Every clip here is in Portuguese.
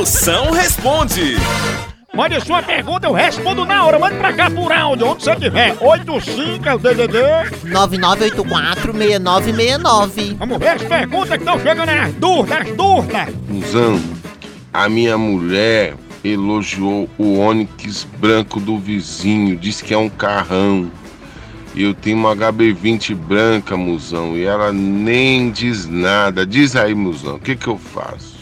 Moção responde. Mande sua pergunta, eu respondo na hora. Mande pra cá por áudio, onde você tiver. 85 é o DDD. 9984-6969. Vamos ver as perguntas que estão chegando aí, as dúvidas, as dúvidas. Zão, a minha mulher elogiou o Onix branco do vizinho, disse que é um carrão. Eu tenho uma HB20 branca, musão, e ela nem diz nada. Diz aí, musão, o que que eu faço?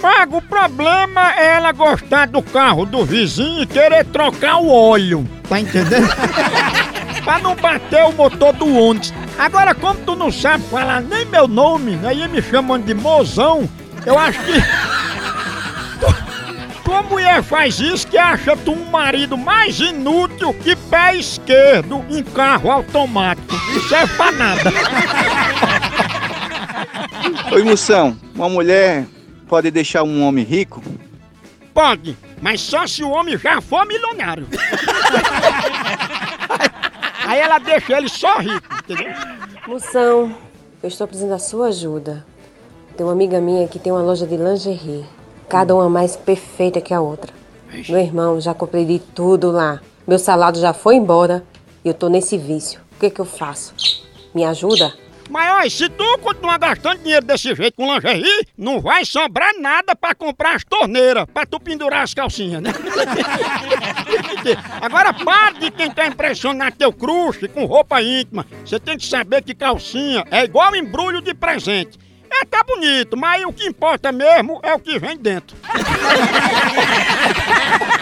Paga, o problema é ela gostar do carro do vizinho e querer trocar o óleo. Tá entendendo? pra não bater o motor do Onix. Agora, como tu não sabe falar nem meu nome, aí me chamando de mozão, eu acho que. Tua mulher faz isso que acha tu um marido mais inútil que pé esquerdo em carro automático. Não serve pra nada. Oi, Moção. Uma mulher pode deixar um homem rico? Pode, mas só se o homem já for milionário. Aí ela deixa ele só rico, entendeu? Moção, eu estou precisando da sua ajuda. Tem uma amiga minha que tem uma loja de lingerie. Cada uma mais perfeita que a outra. Meu irmão, já comprei de tudo lá. Meu salário já foi embora e eu tô nesse vício. O que que eu faço? Me ajuda? Mas olha, se tu continuar gastando dinheiro desse jeito com lingerie, não vai sobrar nada pra comprar as torneiras, pra tu pendurar as calcinhas, né? Agora para de tentar impressionar teu crush com roupa íntima. Você tem que saber que calcinha é igual embrulho de presente. É tá bonito, mas o que importa mesmo é o que vem dentro.